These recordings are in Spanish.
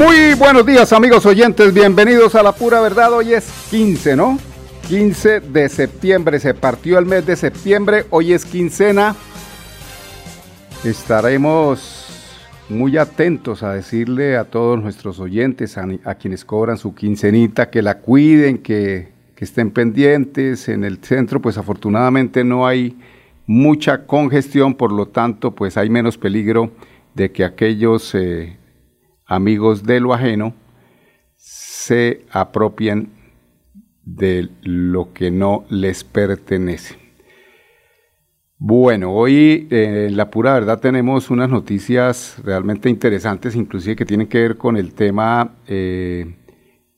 Muy buenos días amigos oyentes, bienvenidos a la pura verdad. Hoy es 15, ¿no? 15 de septiembre, se partió el mes de septiembre, hoy es quincena. Estaremos muy atentos a decirle a todos nuestros oyentes, a, quienes cobran su quincenita, que la cuiden, que, estén pendientes. En el centro, pues afortunadamente no hay mucha congestión, por lo tanto, pues hay menos peligro de que aquellos eh, amigos de lo ajeno se apropien de lo que no les pertenece. Bueno, hoy en la pura verdad tenemos unas noticias realmente interesantes, inclusive que tienen que ver con el tema eh,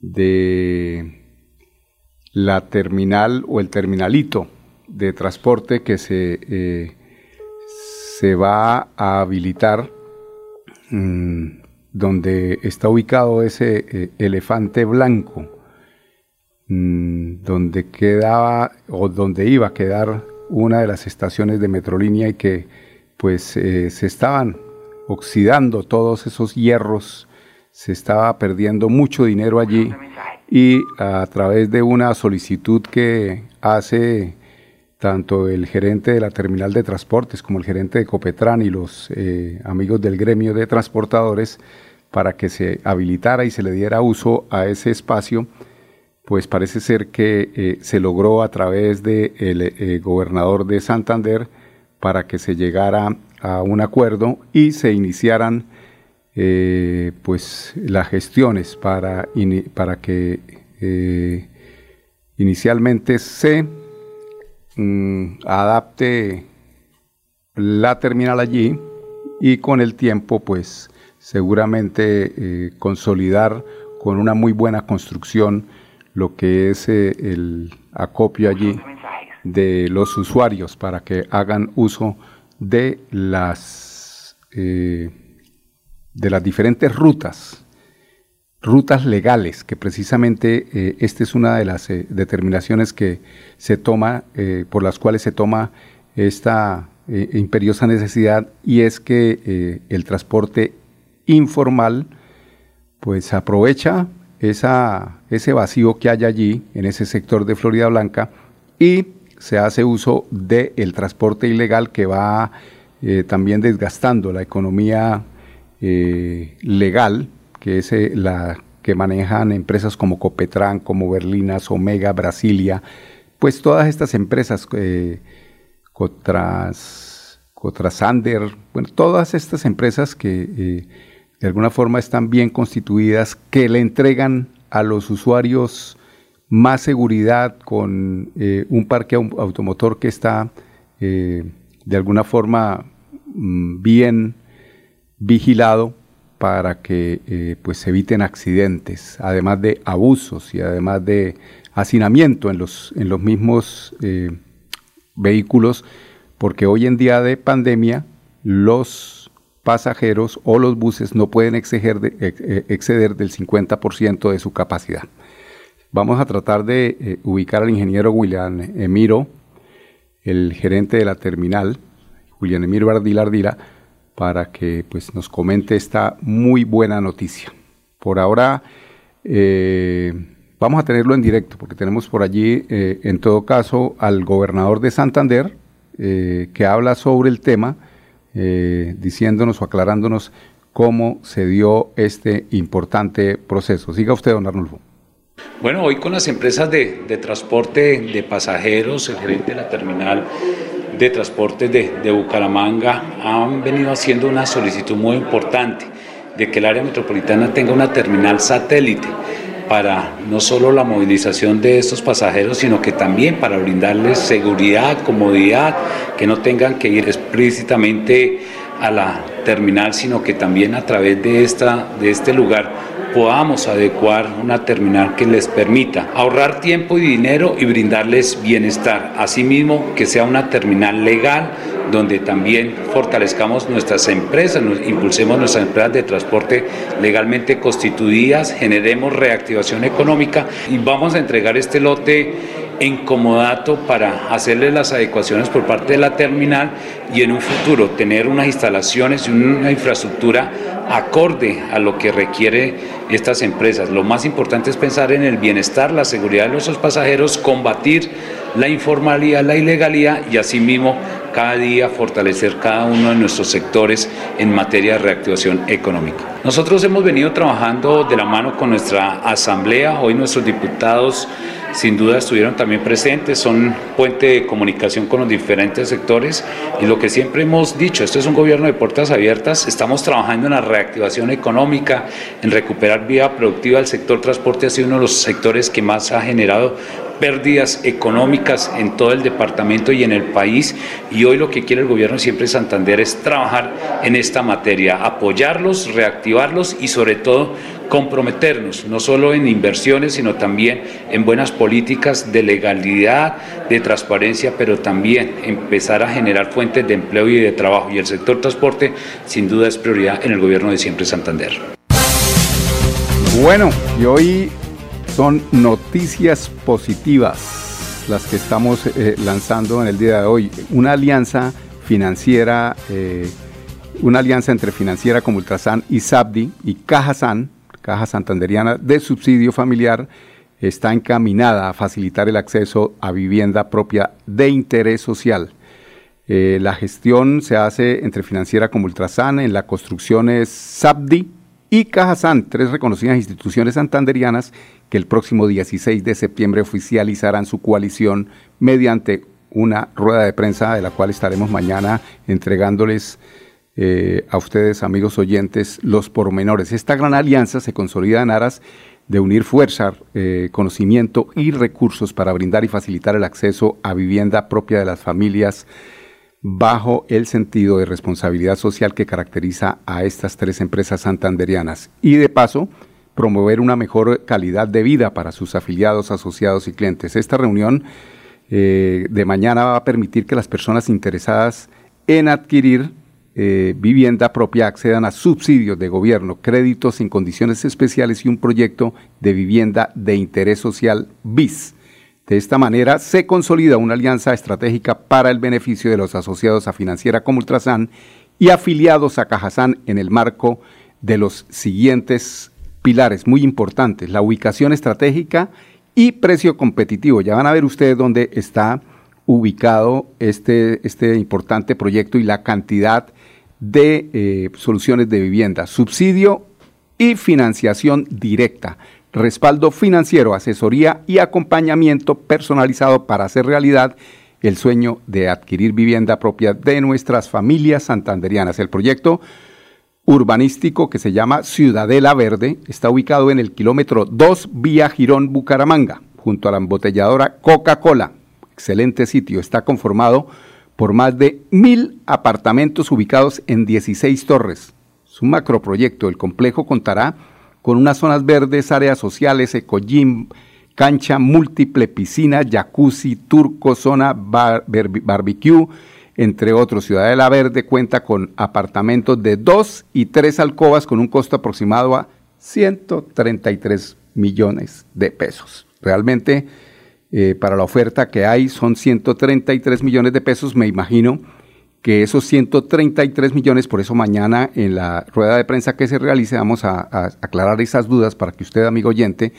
de la terminal o el terminalito de transporte que se, eh, se va a habilitar mm, donde está ubicado ese eh, elefante blanco, mm, donde quedaba o donde iba a quedar una de las estaciones de Metrolínea y que pues eh, se estaban oxidando todos esos hierros, se estaba perdiendo mucho dinero allí y a través de una solicitud que hace tanto el gerente de la terminal de transportes como el gerente de Copetran y los eh, amigos del gremio de transportadores para que se habilitara y se le diera uso a ese espacio, pues parece ser que eh, se logró a través del de eh, gobernador de Santander para que se llegara a un acuerdo y se iniciaran pues las gestiones para, para que inicialmente se Mm, adapte la terminal allí y con el tiempo pues seguramente eh, consolidar con una muy buena construcción lo que es eh, el acopio allí de los usuarios para que hagan uso de las eh, de las diferentes rutas rutas legales, que precisamente eh, esta es una de las eh, determinaciones que se toma, eh, por las cuales se toma esta imperiosa necesidad, y es que el transporte informal pues aprovecha esa, ese vacío que hay allí en ese sector de Florida Blanca y se hace uso del transporte ilegal que va también desgastando la economía legal que es eh, la que manejan empresas como Copetran, como Berlinas, Omega, Brasilia, pues todas estas empresas, eh, Cotras, Cotrasander, bueno, todas estas empresas que eh, de alguna forma están bien constituidas, que le entregan a los usuarios más seguridad con eh, un parque automotor que está de alguna forma mm, bien vigilado para que eh, pues se eviten accidentes, además de abusos y además de hacinamiento en los, en los mismos eh, vehículos, porque hoy en día de pandemia los pasajeros o los buses no pueden exceder, eh, exceder del 50% de su capacidad. Vamos a tratar de ubicar al ingeniero William Emiro, el gerente de la terminal, Julián Emiro Ardila Ardila, para que pues, nos comente esta muy buena noticia. Por ahora eh, vamos a tenerlo en directo porque tenemos por allí, eh, en todo caso, al gobernador de Santander eh, que habla sobre el tema, diciéndonos o aclarándonos cómo se dio este importante proceso. Siga usted, don Arnulfo. Bueno, hoy con las empresas de, de transporte de pasajeros, el gerente de la terminal de Transportes de, Bucaramanga han venido haciendo una solicitud muy importante de que el área metropolitana tenga una terminal satélite para no solo la movilización de estos pasajeros, sino que también para brindarles seguridad, comodidad, que no tengan que ir explícitamente a la terminal, sino que también a través de, esta, de este lugar podamos adecuar una terminal que les permita ahorrar tiempo y dinero y brindarles bienestar. Asimismo, que sea una terminal legal donde también fortalezcamos nuestras empresas, impulsemos nuestras empresas de transporte legalmente constituidas, generemos reactivación económica y vamos a entregar este lote en comodato para hacerle las adecuaciones por parte de la terminal y en un futuro tener unas instalaciones y una infraestructura acorde a lo que requiere estas empresas. Lo más importante es pensar en el bienestar, la seguridad de nuestros pasajeros, combatir la informalidad, la ilegalidad y asimismo cada día fortalecer cada uno de nuestros sectores en materia de reactivación económica. Nosotros hemos venido trabajando de la mano con nuestra asamblea, hoy nuestros diputados sin duda estuvieron también presentes, son puente de comunicación con los diferentes sectores. Y lo que siempre hemos dicho, esto es un gobierno de puertas abiertas, estamos trabajando en la reactivación económica, en recuperar vía productiva, el sector transporte. Ha sido uno de los sectores que más ha generado pérdidas económicas en todo el departamento y en el país y hoy lo que quiere el gobierno siempre Santander es trabajar en esta materia, apoyarlos, reactivarlos y sobre todo comprometernos no solo en inversiones, sino también en buenas políticas de legalidad, de transparencia, pero también empezar a generar fuentes de empleo y de trabajo. Y el sector transporte sin duda es prioridad en el gobierno de siempre Santander. Bueno, y hoy son noticias positivas las que estamos eh, lanzando en el día de hoy. Una alianza financiera, eh, una alianza entre financiera como Ultrasan y Sabdi y Cajasan Caja Santanderiana de Subsidio Familiar está encaminada a facilitar el acceso a vivienda propia de interés social. Eh, la gestión se hace entre Financiera como Ultrasan, en la construcción es SABDI y Cajasan, tres reconocidas instituciones santanderianas que el próximo 16 de septiembre oficializarán su coalición mediante una rueda de prensa de la cual estaremos mañana entregándoles eh, a ustedes, amigos oyentes, los pormenores. Esta gran alianza se consolida en aras de unir fuerza, eh, conocimiento y recursos para brindar y facilitar el acceso a vivienda propia de las familias bajo el sentido de responsabilidad social que caracteriza a estas tres empresas santanderianas. Y de paso, promover una mejor calidad de vida para sus afiliados, asociados y clientes. Esta reunión eh, de mañana va a permitir que las personas interesadas en adquirir eh, vivienda propia accedan a subsidios de gobierno, créditos en condiciones especiales y un proyecto de vivienda de interés social BIS. De esta manera se consolida una alianza estratégica para el beneficio de los asociados a Financiera como Ultrasan y afiliados a Cajasan en el marco de los siguientes pilares muy importantes, la ubicación estratégica y precio competitivo. Ya van a ver ustedes dónde está ubicado este, este importante proyecto y la cantidad de eh, soluciones de vivienda, subsidio y financiación directa, respaldo financiero, asesoría y acompañamiento personalizado para hacer realidad el sueño de adquirir vivienda propia de nuestras familias santanderianas. El proyecto urbanístico que se llama Ciudadela Verde está ubicado en el kilómetro 2 vía Girón Bucaramanga, junto a la embotelladora Coca-Cola. Excelente sitio, está conformado por más de mil apartamentos ubicados en 16 torres. Es un macroproyecto. El complejo contará con unas zonas verdes, áreas sociales, ecogym, cancha múltiple, piscina, jacuzzi, turco, zona barbecue, entre otros. Ciudad de la Verde cuenta con apartamentos de dos y tres alcobas con un costo aproximado a 133 millones de pesos. Realmente eh, para la oferta que hay son 133 millones de pesos. Me imagino que esos 133 millones, por eso mañana en la rueda de prensa que se realice vamos a, aclarar esas dudas para que usted, amigo oyente,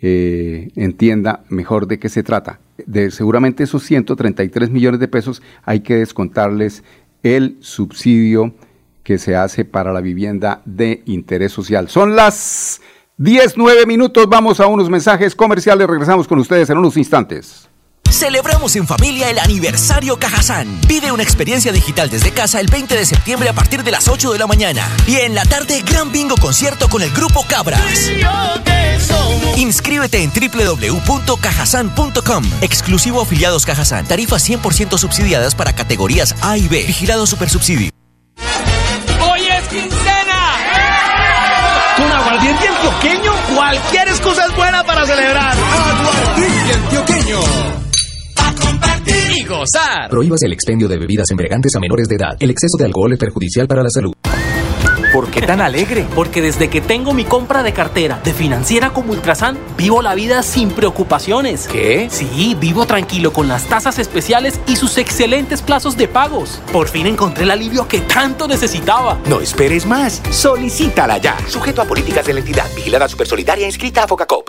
eh, entienda mejor de qué se trata. De seguramente esos 133 millones de pesos hay que descontarles el subsidio que se hace para la vivienda de interés social. Son las 10, 9 minutos, vamos a unos mensajes comerciales, regresamos con ustedes en unos instantes. Celebramos en familia el aniversario Cajazán. Vive una experiencia digital desde casa el 20 de septiembre a partir de las 8 de la mañana. Y en la tarde, gran bingo concierto con el grupo Cabras. Inscríbete en www.cajasan.com. Exclusivo afiliados Cajazán. Tarifas 100% subsidiadas para categorías A y B. Vigilado Supersubsidio. ¡Hoy es quincena! Con aguardiente antioqueño, cualquier excusa es buena para celebrar. Aguardiente antioqueño. Gozar. Prohíbas el expendio de bebidas embriagantes a menores de edad. El exceso de alcohol es perjudicial para la salud. ¿Por qué tan alegre? Porque desde que tengo mi compra de cartera de financiera como Ultrasan, vivo la vida sin preocupaciones. ¿Qué? Sí, vivo tranquilo con las tasas especiales y sus excelentes plazos de pagos. Por fin encontré el alivio que tanto necesitaba. No esperes más. Solicítala ya. Sujeto a políticas de la entidad. Vigilada Supersolidaria inscrita a Focacop.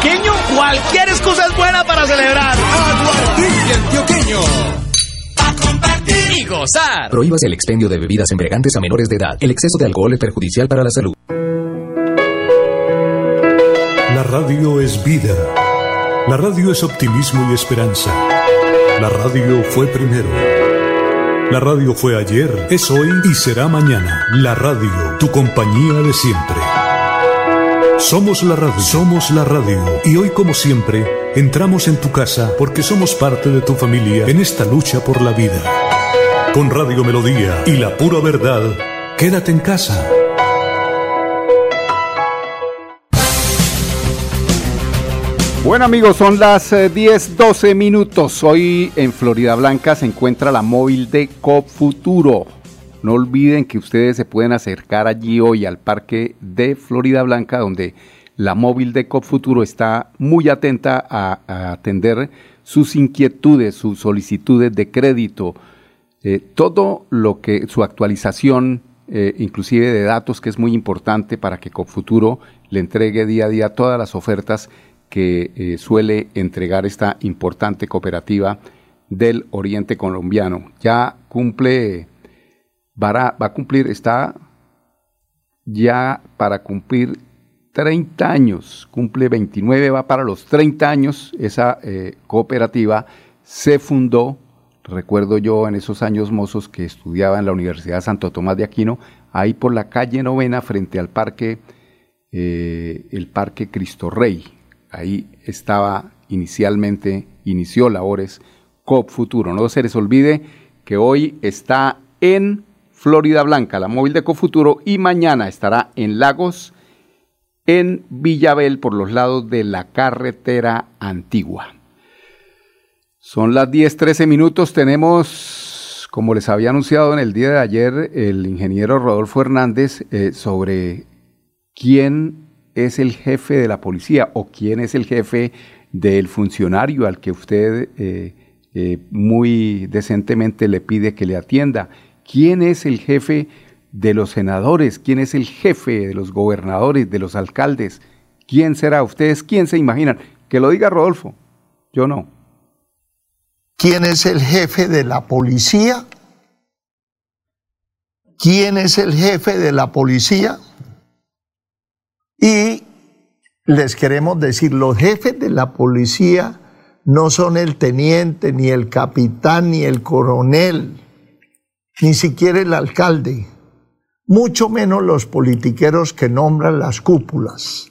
Antioqueño, cualquier excusa es buena para celebrar. Aguardiente antioqueño. A compartir y gozar. Prohíbas el expendio de bebidas embriagantes a menores de edad. El exceso de alcohol es perjudicial para la salud. La radio es vida. La radio es optimismo y esperanza. La radio fue primero. La radio fue ayer, es hoy y será mañana. La radio, tu compañía de siempre. Somos la radio, somos la radio. Y hoy como siempre, entramos en tu casa porque somos parte de tu familia en esta lucha por la vida. Con Radio Melodía y la pura verdad, quédate en casa. Bueno amigos, son las 10, 12 minutos. Hoy en Florida Blanca se encuentra la móvil de COP Futuro. No olviden que ustedes se pueden acercar allí hoy al parque de Florida Blanca, donde la móvil de COP Futuro está muy atenta a, atender sus inquietudes, sus solicitudes de crédito, eh, todo lo que su actualización, eh, inclusive de datos, que es muy importante para que COP Futuro le entregue día a día todas las ofertas que eh, suele entregar esta importante cooperativa del Oriente Colombiano. Ya cumple, va a, cumplir, está ya para cumplir 30 años, cumple 29, va para los 30 años, esa eh, cooperativa se fundó, recuerdo yo en esos años mozos que estudiaba en la Universidad Santo Tomás de Aquino, ahí por la calle Novena frente al parque, eh, el Parque Cristo Rey, ahí estaba inicialmente, inició labores COP Futuro. No se les olvide que hoy está en Florida Blanca, la móvil de COP Futuro, y mañana estará en Lagos, en Villabel, por los lados de la carretera antigua. Son las 10, 13 minutos. Tenemos, como les había anunciado en el día de ayer, el ingeniero Rodolfo Hernández eh, sobre quién es el jefe de la policía o quién es el jefe del funcionario al que usted eh, eh, muy decentemente le pide que le atienda. ¿Quién es el jefe de los senadores? ¿Quién es el jefe de los gobernadores, de los alcaldes? ¿Quién será? ¿Ustedes quién se imaginan? Que lo diga Rodolfo. Yo no. ¿Quién es el jefe de la policía? ¿Quién es el jefe de la policía? Y les queremos decir, los jefes de la policía no son el teniente, ni el capitán, ni el coronel, ni siquiera el alcalde, mucho menos los politiqueros que nombran las cúpulas.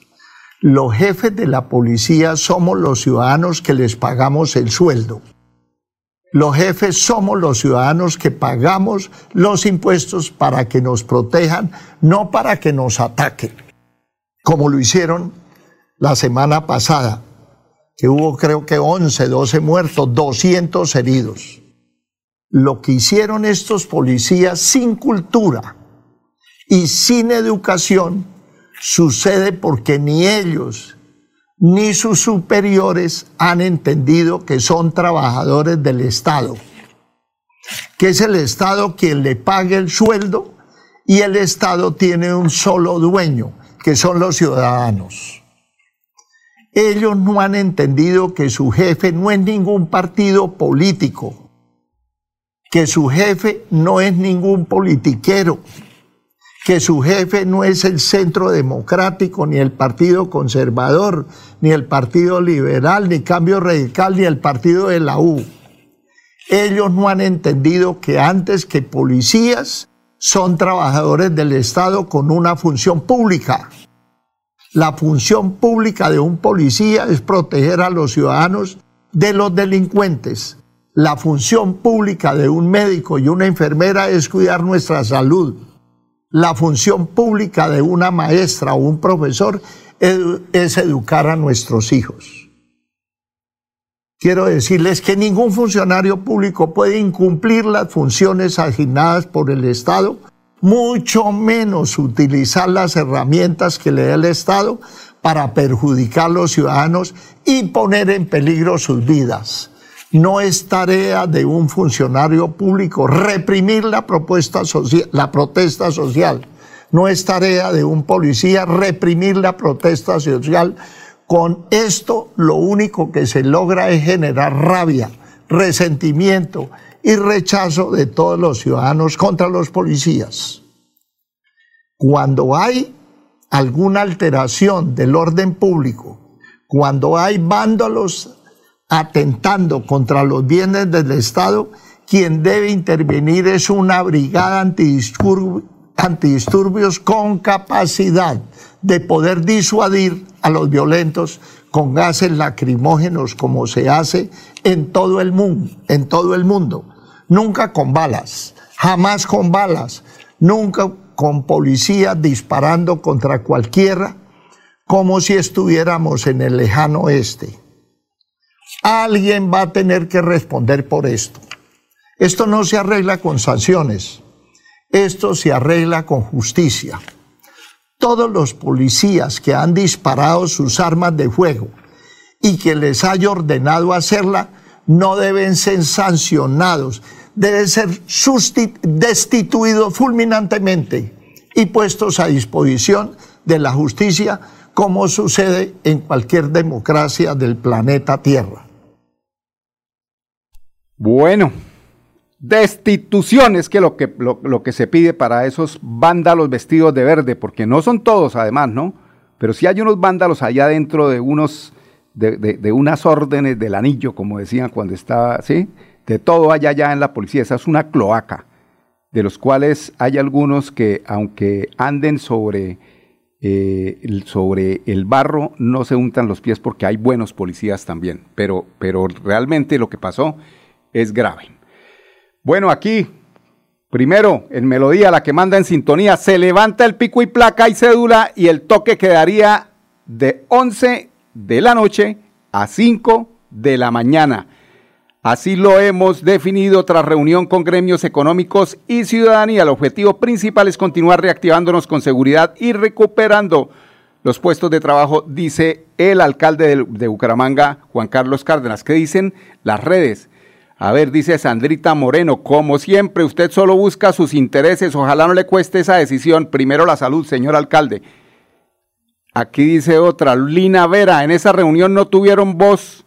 Los jefes de la policía somos los ciudadanos que les pagamos el sueldo. Los jefes somos los ciudadanos que pagamos los impuestos para que nos protejan, no para que nos ataquen como lo hicieron la semana pasada, que hubo creo que 11, 12 muertos, 200 heridos. Lo que hicieron estos policías sin cultura y sin educación sucede porque ni ellos ni sus superiores han entendido que son trabajadores del Estado, que es el Estado quien le paga el sueldo y el Estado tiene un solo dueño, que son los ciudadanos. Ellos no han entendido que su jefe no es ningún partido político, que su jefe no es ningún politiquero, que su jefe no es el centro democrático, ni el partido conservador, ni el partido liberal, ni cambio radical, ni el partido de la U. Ellos no han entendido que antes que policías son trabajadores del Estado con una función pública. La función pública de un policía es proteger a los ciudadanos de los delincuentes. La función pública de un médico y una enfermera es cuidar nuestra salud. La función pública de una maestra o un profesor es educar a nuestros hijos. Quiero decirles que ningún funcionario público puede incumplir las funciones asignadas por el Estado, mucho menos utilizar las herramientas que le da el Estado para perjudicar a los ciudadanos y poner en peligro sus vidas. No es tarea de un funcionario público reprimir la, propuesta la protesta social. No es tarea de un policía reprimir la protesta social. Con esto lo único que se logra es generar rabia, resentimiento y rechazo de todos los ciudadanos contra los policías. Cuando hay alguna alteración del orden público, cuando hay vándalos atentando contra los bienes del Estado, quien debe intervenir es una brigada antidisturbios, con capacidad de poder disuadir a los violentos con gases lacrimógenos como se hace en todo el mundo, en todo el mundo. Nunca con balas, jamás con balas, nunca con policías disparando contra cualquiera, como si estuviéramos en el lejano oeste. Alguien va a tener que responder por esto. Esto no se arregla con sanciones, esto se arregla con justicia. Todos los policías que han disparado sus armas de fuego y que les haya ordenado hacerla no deben ser sancionados, deben ser destituidos fulminantemente y puestos a disposición de la justicia como sucede en cualquier democracia del planeta Tierra. Bueno, destitución es que lo, que lo, que se pide para esos vándalos vestidos de verde, porque no son todos además, ¿no? Pero sí hay unos vándalos allá dentro de unos, de, de, unas órdenes del anillo, como decían cuando estaba, ¿sí? De todo allá allá en la policía, esa es una cloaca, de los cuales hay algunos que, aunque anden sobre, eh, sobre el barro, no se untan los pies porque hay buenos policías también, pero, pero realmente lo que pasó es grave. Bueno, aquí, primero, en melodía, la que manda en sintonía, se levanta el pico y placa y cédula y el toque quedaría de 11 de la noche a 5 de la mañana. Así lo hemos definido tras reunión con gremios económicos y ciudadanía. El objetivo principal es continuar reactivándonos con seguridad y recuperando los puestos de trabajo, dice el alcalde de, Bucaramanga, Juan Carlos Cárdenas. ¿Qué dicen las redes? A ver, dice Sandrita Moreno, como siempre, usted solo busca sus intereses, ojalá no le cueste esa decisión. Primero la salud, señor alcalde. Aquí dice otra, Lina Vera, en esa reunión no tuvieron voz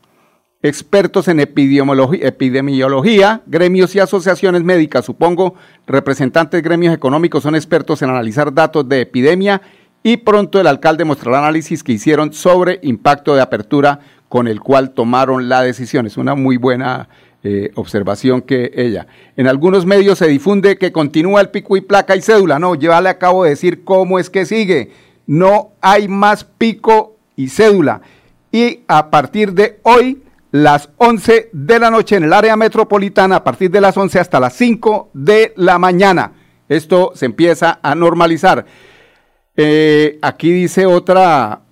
expertos en epidemiología, gremios y asociaciones médicas, supongo, representantes de gremios económicos son expertos en analizar datos de epidemia y pronto el alcalde mostrará análisis que hicieron sobre impacto de apertura con el cual tomaron la decisión. Es una muy buena eh, observación que ella. En algunos medios se difunde que continúa el pico y placa y cédula. No, ya le acabo de decir cómo es que sigue. No hay más pico y cédula. Y a partir de hoy, las 11 de la noche en el área metropolitana, a partir de las 11 hasta las 5 de la mañana. Esto se empieza a normalizar. Eh, aquí dice otra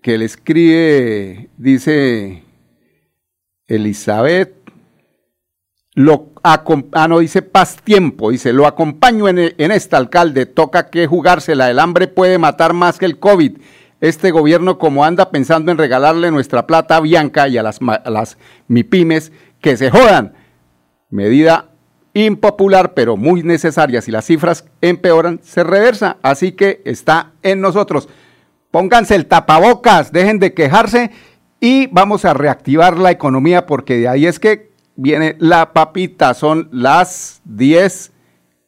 que le escribe, dice Elizabeth lo ah, no dice paz tiempo, dice, lo acompaño en, en alcalde, toca que jugársela, el hambre puede matar más que el COVID. Este gobierno como anda pensando en regalarle nuestra plata a Bianca y a las, a las MIPIMES, que se jodan. Medida impopular, pero muy necesaria. Si las cifras empeoran, se reversa. Así que está en nosotros. Pónganse el tapabocas, dejen de quejarse y vamos a reactivar la economía porque de ahí es que viene la papita. Son las 10,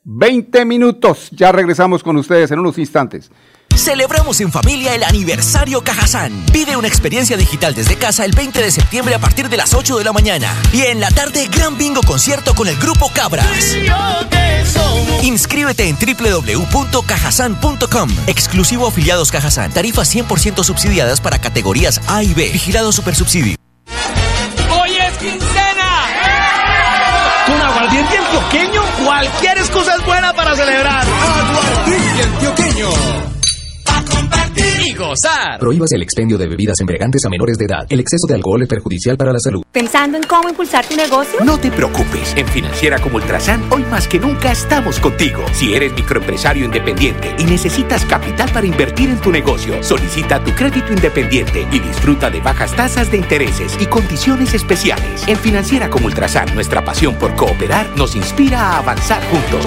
20 minutos. Ya regresamos con ustedes en unos instantes. Celebramos en familia el aniversario Cajazán. Pide una experiencia digital desde casa el 20 de septiembre a partir de las 8 de la mañana. Y en la tarde, gran bingo concierto con el grupo Cabras. Inscríbete en www.cajazán.com. Exclusivo afiliados Cajazán. Tarifas 100% subsidiadas para categorías A y B. Vigilado Supersubsidio. ¡Hoy es quincena! Con aguardiente antioqueño, cualquier excusa es buena para celebrar. Aguardiente antioqueño y gozar. Prohíbas el expendio de bebidas embriagantes a menores de edad. El exceso de alcohol es perjudicial para la salud. ¿Pensando en cómo impulsar tu negocio? No te preocupes. En Financiera como Ultrasan, hoy más que nunca estamos contigo. Si eres microempresario independiente y necesitas capital para invertir en tu negocio, solicita tu crédito independiente y disfruta de bajas tasas de intereses y condiciones especiales. En Financiera como Ultrasan, nuestra pasión por cooperar nos inspira a avanzar juntos.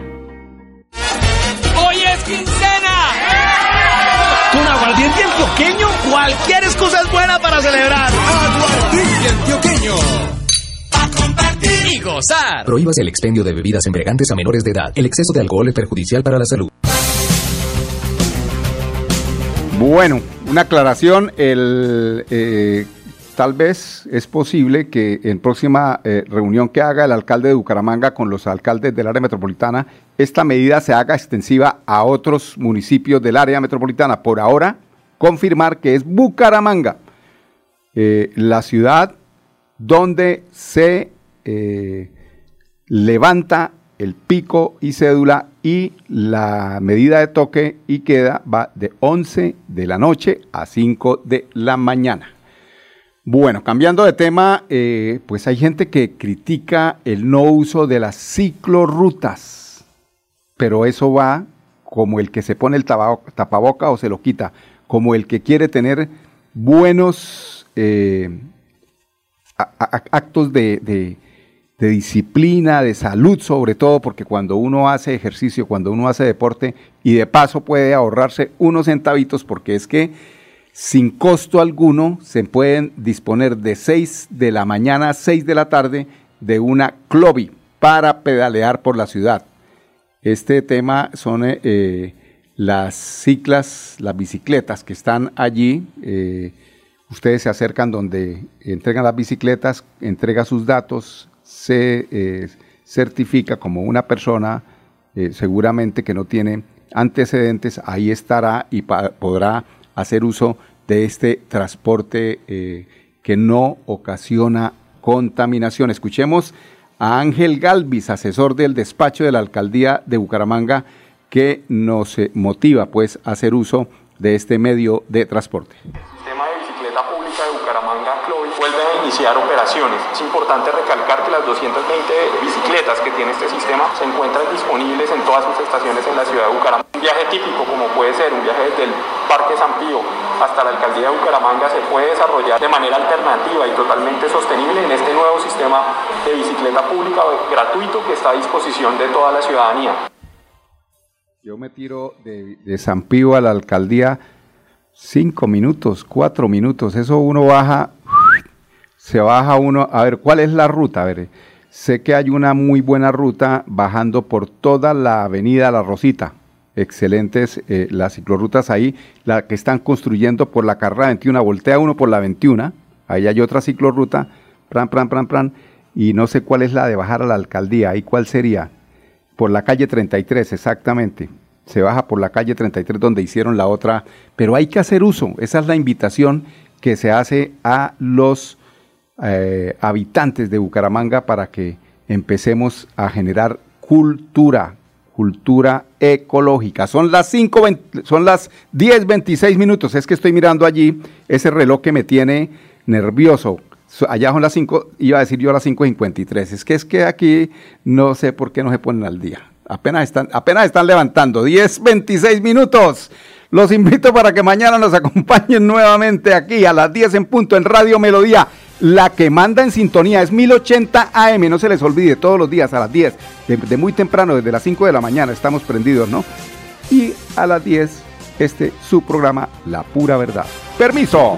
Antioqueño, cualquier excusa es buena para celebrar. Aguardiente antioqueño. y gozar. Prohíbas el expendio de bebidas embriagantes a menores de edad. El exceso de alcohol es perjudicial para la salud. Bueno, una aclaración. El, eh, tal vez es posible que en próxima eh, reunión que haga el alcalde de Bucaramanga con los alcaldes del área metropolitana, esta medida se haga extensiva a otros municipios del área metropolitana. Por ahora, confirmar que es Bucaramanga, eh, la ciudad donde se eh, levanta el pico y cédula y la medida de toque y queda va de 11 de la noche a 5 de la mañana. Bueno, cambiando de tema, eh, pues hay gente que critica el no uso de las ciclorrutas, pero eso va como el que se pone el tapaboca o se lo quita, como el que quiere tener buenos eh, actos de, disciplina, de salud sobre todo, porque cuando uno hace ejercicio, cuando uno hace deporte y de paso puede ahorrarse unos centavitos, porque es que sin costo alguno se pueden disponer de 6 de la mañana a 6 de la tarde de una Clovi para pedalear por la ciudad. Este tema son eh, eh, las ciclas, las bicicletas que están allí. Eh, ustedes se acercan donde entregan las bicicletas, entrega sus datos, se certifica como una persona seguramente que no tiene antecedentes, ahí estará y podrá hacer uso de este transporte eh, que no ocasiona contaminación. Escuchemos a Ángel Galvis, asesor del despacho de la alcaldía de Bucaramanga, que nos motiva pues a hacer uso de este medio de transporte. El sistema de bicicleta pública de Bucaramanga, vuelve a iniciar operaciones. Es importante recalcar que las 220 bicicletas que tiene este sistema se encuentran disponibles en todas sus estaciones en la ciudad de Bucaramanga. Un viaje típico, como puede ser un viaje desde el Parque San Pío hasta la alcaldía de Bucaramanga, se puede desarrollar de manera alternativa y totalmente sostenible en este nuevo sistema de bicicleta pública gratuito que está a disposición de toda la ciudadanía. Yo me tiro de, San Pío a la alcaldía cinco minutos, cuatro minutos. Eso uno baja, se baja uno. A ver, ¿cuál es la ruta? A ver, sé que hay una muy buena ruta bajando por toda la avenida La Rosita. Excelentes eh, las ciclorrutas ahí, la que están construyendo por la carrera 21, voltea uno por la 21, ahí hay otra ciclorruta, pran, pran, pran, pran, y no sé cuál es la de bajar a la alcaldía, ahí cuál sería, por la calle 33, exactamente se baja por la calle 33 donde hicieron la otra, pero hay que hacer uso, esa es la invitación que se hace a los eh, habitantes de Bucaramanga para que empecemos a generar cultura, cultura ecológica. Son las 5, son las 10.26 minutos, es que estoy mirando allí ese reloj que me tiene nervioso. Allá son las 5, iba a decir yo a las 5.53. Es que es que aquí no sé por qué no se ponen al día. Apenas están, apenas están levantando. 10, 26 minutos. Los invito para que mañana nos acompañen nuevamente aquí a las 10 en punto en Radio Melodía. La que manda en sintonía es 1080 AM. No se les olvide, todos los días a las 10, de, muy temprano, desde las 5 de la mañana, estamos prendidos, ¿no? Y a las 10, este su programa, La Pura Verdad. Permiso.